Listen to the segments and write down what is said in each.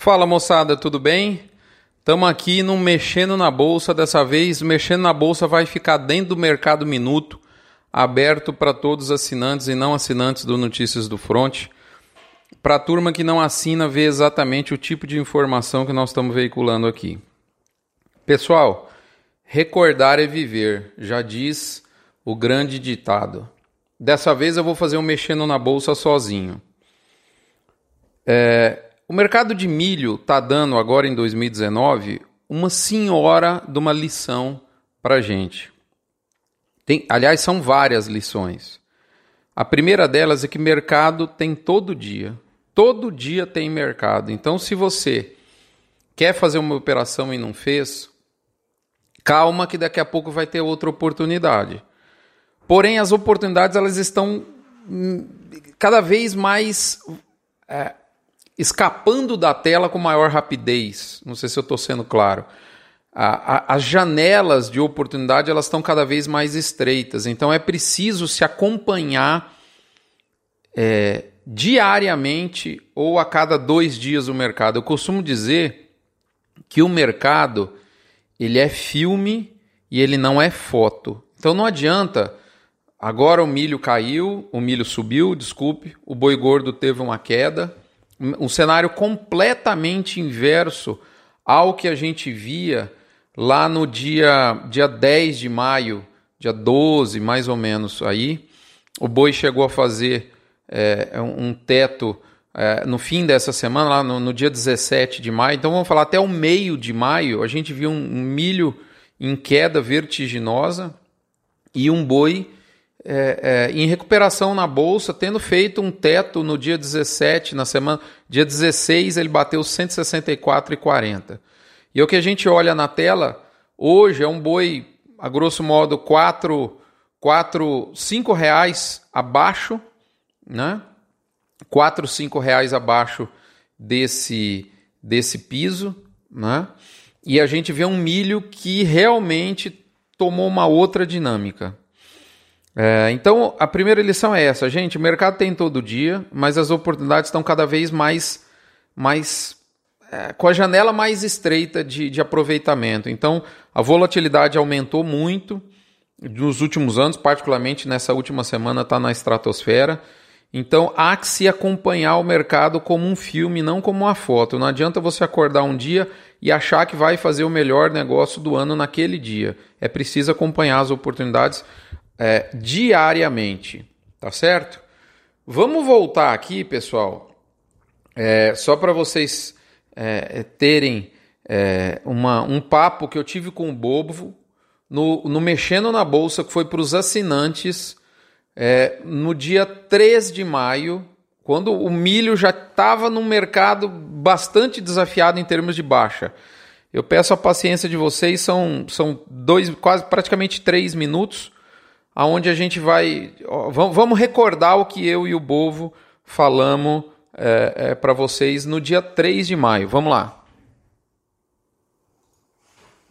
Fala moçada, tudo bem? Estamos aqui no Mexendo na Bolsa. Dessa vez, Mexendo na Bolsa vai ficar dentro do Mercado Minuto, aberto para todos os assinantes e não assinantes do Notícias do Front. Para a turma que não assina, ver exatamente o tipo de informação que nós estamos veiculando aqui. Pessoal, recordar é viver, já diz o grande ditado. Dessa vez eu vou fazer um Mexendo na Bolsa sozinho. É, o mercado de milho está dando agora em 2019 uma senhora de uma lição para gente. Tem, aliás, são várias lições. A primeira delas é que mercado tem todo dia. Todo dia tem mercado. Então, se você quer fazer uma operação e não fez, calma que daqui a pouco vai ter outra oportunidade. Porém, as oportunidades elas estão hum, cada vez mais é, escapando da tela com maior rapidez. Não sei se eu estou sendo claro. A, a, as janelas de oportunidade elas estão cada vez mais estreitas. Então é preciso se acompanhar é, diariamente ou a cada dois dias o mercado. Eu costumo dizer que o mercado ele é filme e ele não é foto. Então não adianta. Agora o milho caiu, o milho subiu, desculpe, o boi gordo teve uma queda um cenário completamente inverso ao que a gente via lá no dia, dia 10 de maio, dia 12 mais ou menos aí. O boi chegou a fazer é, um teto é, no fim dessa semana, lá no, no, dia 17 de maio. Então vamos falar até o meio de maio, a gente viu um, um milho em queda vertiginosa e um boi é, é, em recuperação na bolsa, tendo feito um teto no dia 17, na semana, dia 16 ele bateu 164,40. E o que a gente olha na tela hoje é um boi, a grosso modo, 4, 4 5 reais abaixo, né? 4, 5 reais abaixo desse, desse piso, né? E a gente vê um milho que realmente tomou uma outra dinâmica. É, então, a primeira lição é essa, gente. O mercado tem todo dia, mas as oportunidades estão cada vez mais, mais é, com a janela mais estreita de, de aproveitamento. Então, a volatilidade aumentou muito nos últimos anos, particularmente nessa última semana está na estratosfera. Então, há que se acompanhar o mercado como um filme, não como uma foto. Não adianta você acordar um dia e achar que vai fazer o melhor negócio do ano naquele dia. É preciso acompanhar as oportunidades é, diariamente, tá certo? Vamos voltar aqui, pessoal, é, só para vocês é, terem é, uma, um papo que eu tive com o Bobo no, no Mexendo na Bolsa, que foi para os assinantes é, no dia 3 de maio, quando o milho já estava num mercado bastante desafiado em termos de baixa. Eu peço a paciência de vocês, são, são dois, quase praticamente três minutos aonde a gente vai. Ó, vamos recordar o que eu e o Bovo falamos é, é, para vocês no dia 3 de maio. Vamos lá.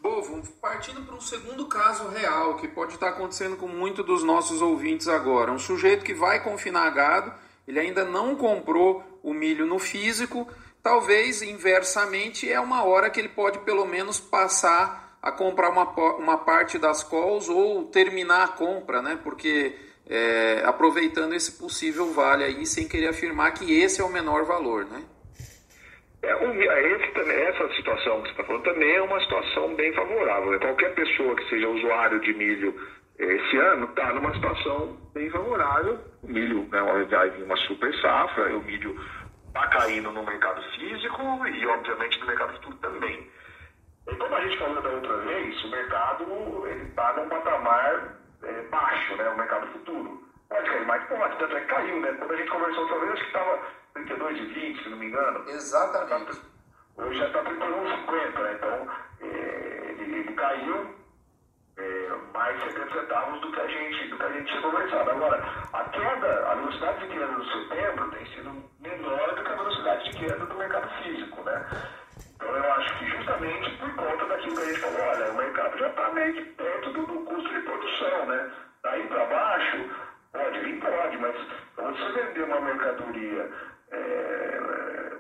Bovo, partindo para um segundo caso real que pode estar acontecendo com muitos dos nossos ouvintes agora. Um sujeito que vai confinar gado, ele ainda não comprou o milho no físico. Talvez inversamente é uma hora que ele pode pelo menos passar a comprar uma, uma parte das calls ou terminar a compra, né? Porque é, aproveitando esse possível vale aí, sem querer afirmar que esse é o menor valor, né? É, é esse, também, essa situação que você está falando também é uma situação bem favorável. Né? Qualquer pessoa que seja usuário de milho é, esse ano está numa situação bem favorável. O milho né, vai vir uma super safra, o milho está caindo no mercado físico e, obviamente, no mercado futuro também. E como a gente falou da outra vez, o mercado está num patamar é, baixo, né? O mercado futuro. Pode cair mais? Pode, tanto é que caiu, né? Quando a gente conversou outra vez, acho que estava 32,20, se não me engano. Exatamente. Hoje já está 31,50, né? Então, é, ele, ele, caiu é, mais 70 centavos do que a gente, do que a gente tinha conversado. Agora, a queda, a velocidade de queda do setembro tem sido que perto do, do, custo de produção, né? Daí para baixo, pode vir, pode, mas você vender uma mercadoria é,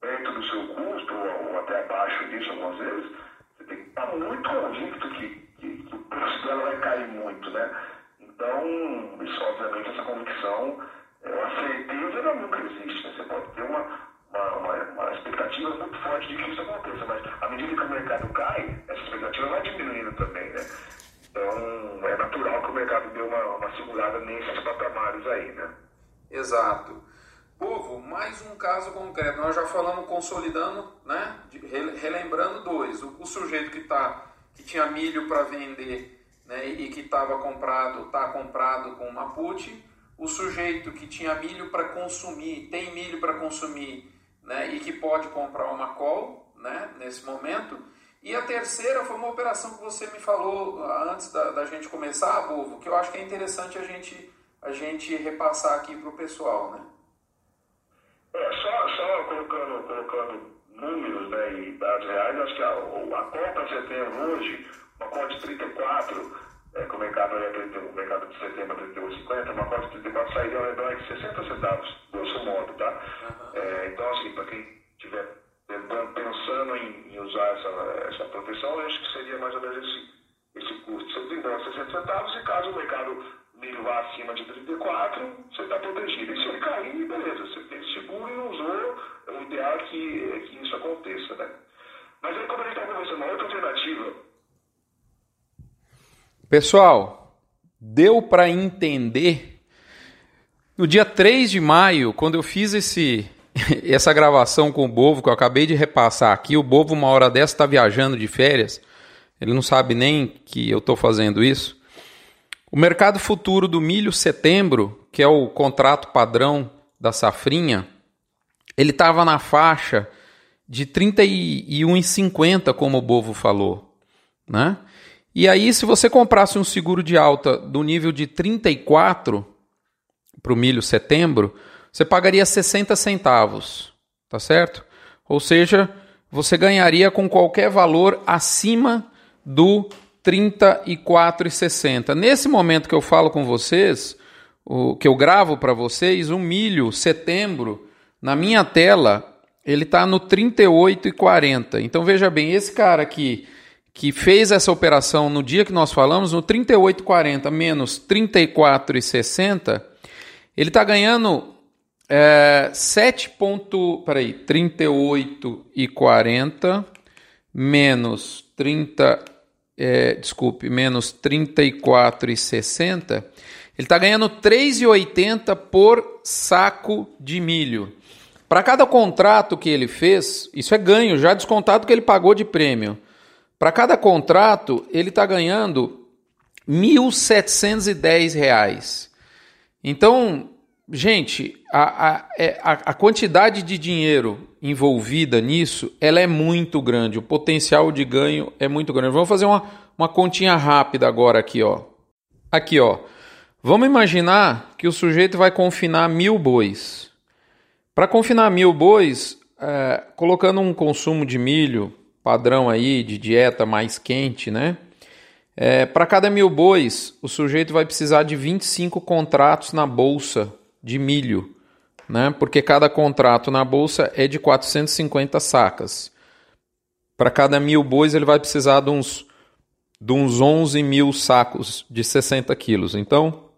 perto do seu custo, ou até abaixo disso algumas vezes, você tem que estar muito convicto que, que, que o preço dela vai cair muito, né? Então, isso, obviamente, essa convicção, é, a certeza nunca existe. Né? Você pode ter uma, aí, né? Exato. Povo, mais um caso concreto. Nós já falamos consolidando, né? Relembrando dois. O, o sujeito que, tá, que tinha milho para vender né, e que estava comprado, está comprado com Mapuche, o sujeito que tinha milho para consumir, tem milho para consumir né, e que pode comprar uma call né, nesse momento. E a terceira foi uma operação que você me falou ah, antes da, da gente começar, Bovo, que eu acho que é interessante a gente, a gente repassar aqui para o pessoal. Né? É, só, só colocando, colocando números né, e dados reais, acho que a, a compra setembro hoje uma cota de 34, é, que o mercado, é, o mercado de setembro é 38,50, uma cota de 34 sairia ao redor de 60 centavos, grosso modo, tá? É, então, assim, para quem estiver pensando em, em, usar essa, essa proteção, eu acho que seria mais ou menos esse, esse custo. Você desembolsa 60 centavos e caso o mercado vá acima de 34, você está protegido. E se ele cair, beleza, você fez seguro e usou, o ideal é que, é que isso aconteça, né? Mas aí, como a gente está conversando, uma outra alternativa Pessoal, deu para entender? No dia 3 de maio, quando eu fiz esse, essa gravação com o Bovo, que eu acabei de repassar aqui, o Bovo, uma hora dessa, está viajando de férias. Ele não sabe nem que eu estou fazendo isso. O mercado futuro do milho setembro, que é o contrato padrão da safrinha, ele estava na faixa de 31,50, como o Bovo falou. Né? E aí, se você comprasse um seguro de alta do nível de 34 para o milho setembro, você pagaria 60 centavos, tá certo? Ou seja, você ganharia com qualquer valor acima do 34,60. Nesse momento que eu falo com vocês, o que eu gravo para vocês, o milho setembro na minha tela, ele está no 38,40. Então veja bem, esse cara aqui que fez essa operação no dia que nós falamos, no 38,40 menos 34,60, ele está ganhando é, 7 ponto, peraí, 38,40 menos 30, é, desculpe, menos 34,60, ele está ganhando 3,80 por saco de milho. Para cada contrato que ele fez, isso é ganho, já descontado que ele pagou de prêmio. Para cada contrato, ele está ganhando R$ 1.710. Então, gente, a, é, a, a, quantidade de dinheiro envolvida nisso ela é muito grande. O potencial de ganho é muito grande. Vamos fazer uma, uma continha rápida agora aqui, ó. Aqui, ó. Vamos imaginar que o sujeito vai confinar mil bois. Para confinar mil bois, é, colocando um consumo de milho padrão aí de dieta mais quente, né? É, Para cada mil bois, o sujeito vai precisar de 25 contratos na bolsa de milho, né? Porque cada contrato na bolsa é de 450 sacas. Para cada mil bois, ele vai precisar de uns, de uns 11 mil sacos de 60 quilos. Então,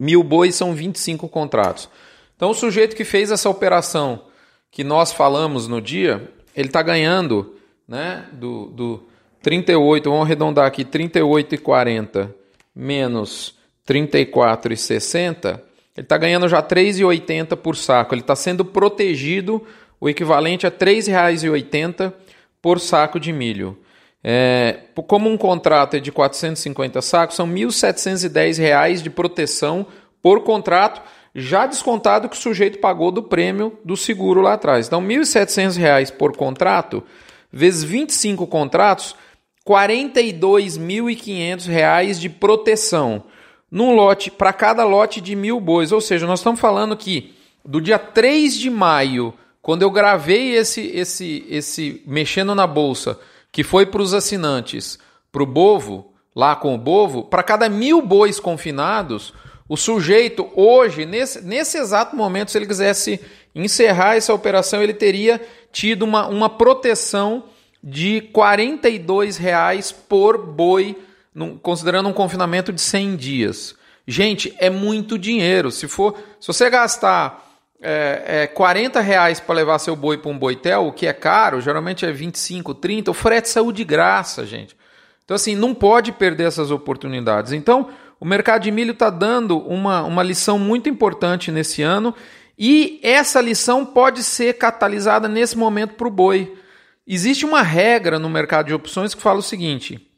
mil bois são 25 contratos. Então, o sujeito que fez essa operação que nós falamos no dia, ele está ganhando né, do, do 38, vamos arredondar aqui, 38,40 menos 34,60, ele está ganhando já 3,80 por saco. Ele está sendo protegido, o equivalente a R$ 3,80 por saco de milho. É, como um contrato é de 450 sacos, são R$ 1.710 de proteção por contrato, já descontado que o sujeito pagou do prêmio do seguro lá atrás. Então, R$ 1.700 por contrato vezes 25 contratos, R$ 42.500 de proteção num lote para cada lote de mil bois. Ou seja, nós estamos falando que do dia 3 de maio, quando eu gravei esse, esse, esse mexendo na bolsa, que foi para os assinantes, para o Bovo, lá com o Bovo, para cada mil bois confinados, o sujeito hoje, nesse, nesse exato momento, se ele quisesse encerrar essa operação, ele teria tido uma, uma proteção de 42 reais por boi, considerando um confinamento de 100 dias. Gente, é muito dinheiro. Se for, se você gastar é, é, 40 reais para levar seu boi para um boitel, o que é caro, geralmente é 25, 30, o frete saiu de graça, gente. Então, assim, não pode perder essas oportunidades. Então, o mercado de milho está dando uma, uma lição muito importante nesse ano e essa lição pode ser catalisada nesse momento para o boi. Existe uma regra no mercado de opções que fala o seguinte: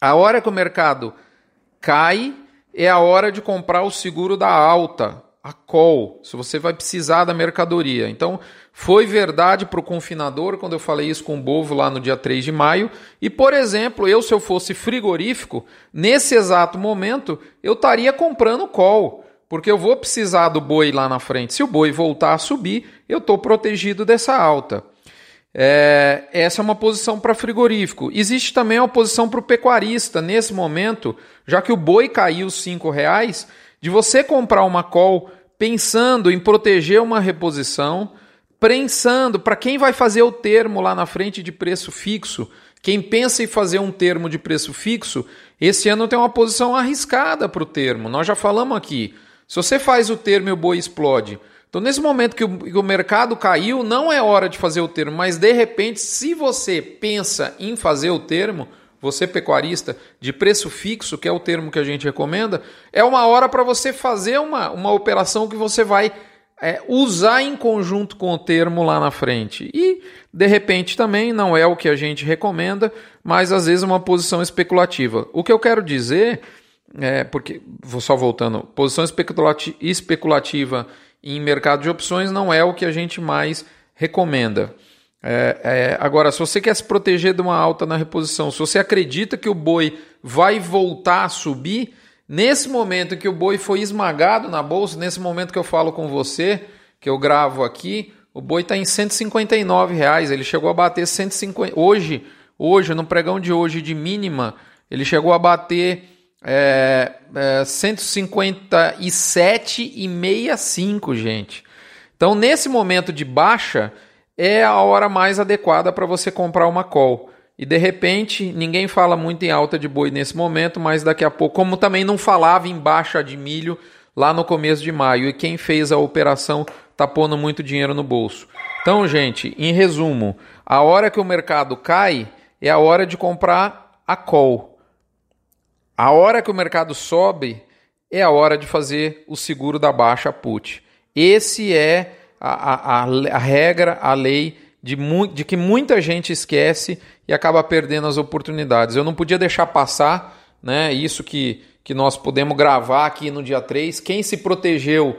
a hora que o mercado cai é a hora de comprar o seguro da alta, a call, se você vai precisar da mercadoria. Então, foi verdade para o confinador quando eu falei isso com o Bovo lá no dia 3 de maio. E, por exemplo, eu, se eu fosse frigorífico, nesse exato momento, eu estaria comprando call, porque eu vou precisar do boi lá na frente. Se o boi voltar a subir, eu estou protegido dessa alta. É, essa é uma posição para frigorífico. Existe também uma posição para o pecuarista. Nesse momento, já que o boi caiu R$ reais, de você comprar uma call pensando em proteger uma reposição, pensando para quem vai fazer o termo lá na frente de preço fixo. Quem pensa em fazer um termo de preço fixo, esse ano tem uma posição arriscada para o termo. Nós já falamos aqui. Se você faz o termo e o boi explode, então, nesse momento que o, que o, mercado caiu, não é hora de fazer o termo, mas de repente, se você pensa em fazer o termo, você pecuarista, de preço fixo, que é o termo que a gente recomenda, é uma hora para você fazer uma, uma operação que você vai é, usar em conjunto com o termo lá na frente. E, de repente, também não é o que a gente recomenda, mas às vezes uma posição especulativa. O que eu quero dizer é, porque, vou só voltando, posição especulativa em mercado de opções não é o que a gente mais recomenda. É, é, agora, se você quer se proteger de uma alta na reposição, se você acredita que o boi vai voltar a subir, nesse momento que o boi foi esmagado na bolsa, nesse momento que eu falo com você, que eu gravo aqui, o boi está em 159 reais. Ele chegou a bater 150 hoje, hoje no pregão de hoje de mínima, ele chegou a bater é, é, 157,65, gente. Então, nesse momento de baixa, é a hora mais adequada para você comprar uma call. E de repente, ninguém fala muito em alta de boi nesse momento, mas daqui a pouco, como também não falava em baixa de milho lá no começo de maio, e quem fez a operação está pondo muito dinheiro no bolso. Então, gente, em resumo, a hora que o mercado cai é a hora de comprar a call. A hora que o mercado sobe é a hora de fazer o seguro da baixa put. Esse é a, a, a regra, a lei de, de que muita gente esquece e acaba perdendo as oportunidades. Eu não podia deixar passar né, isso que, que nós podemos gravar aqui no dia 3. Quem se protegeu,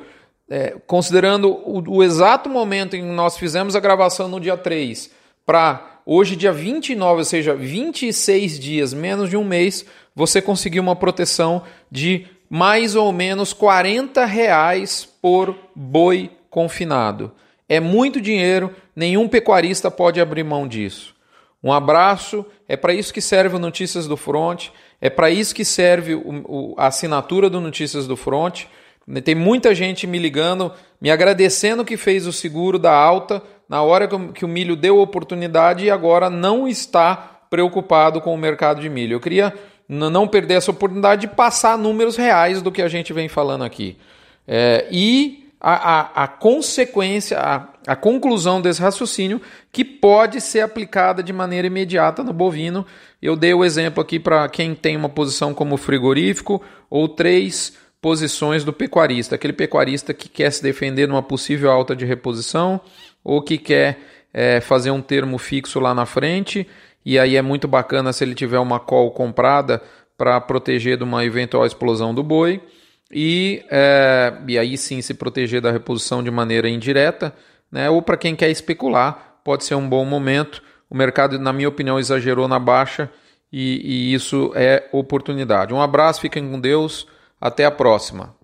é, considerando o, o, exato momento em que nós fizemos a gravação no dia 3, para hoje, dia 29, ou seja, 26 dias, menos de um mês, você conseguiu uma proteção de mais ou menos 40 reais por boi confinado. É muito dinheiro, nenhum pecuarista pode abrir mão disso. Um abraço, é para isso que serve o Notícias do Front, é para isso que serve o, o, a assinatura do Notícias do Front. Tem muita gente me ligando, me agradecendo que fez o seguro da alta na hora que o, milho deu oportunidade e agora não está preocupado com o mercado de milho. Eu queria não perder essa oportunidade de passar números reais do que a gente vem falando aqui. É, e a, a, a consequência, a, a, conclusão desse raciocínio que pode ser aplicada de maneira imediata no bovino. Eu dei o exemplo aqui para quem tem uma posição como frigorífico ou três posições do pecuarista, aquele pecuarista que quer se defender numa possível alta de reposição ou que quer é, fazer um termo fixo lá na frente e aí é muito bacana se ele tiver uma call comprada para proteger de uma eventual explosão do boi e, é, e aí sim se proteger da reposição de maneira indireta, né? ou para quem quer especular, pode ser um bom momento. O mercado, na minha opinião, exagerou na baixa e, e isso é oportunidade. Um abraço, fiquem com Deus, até a próxima.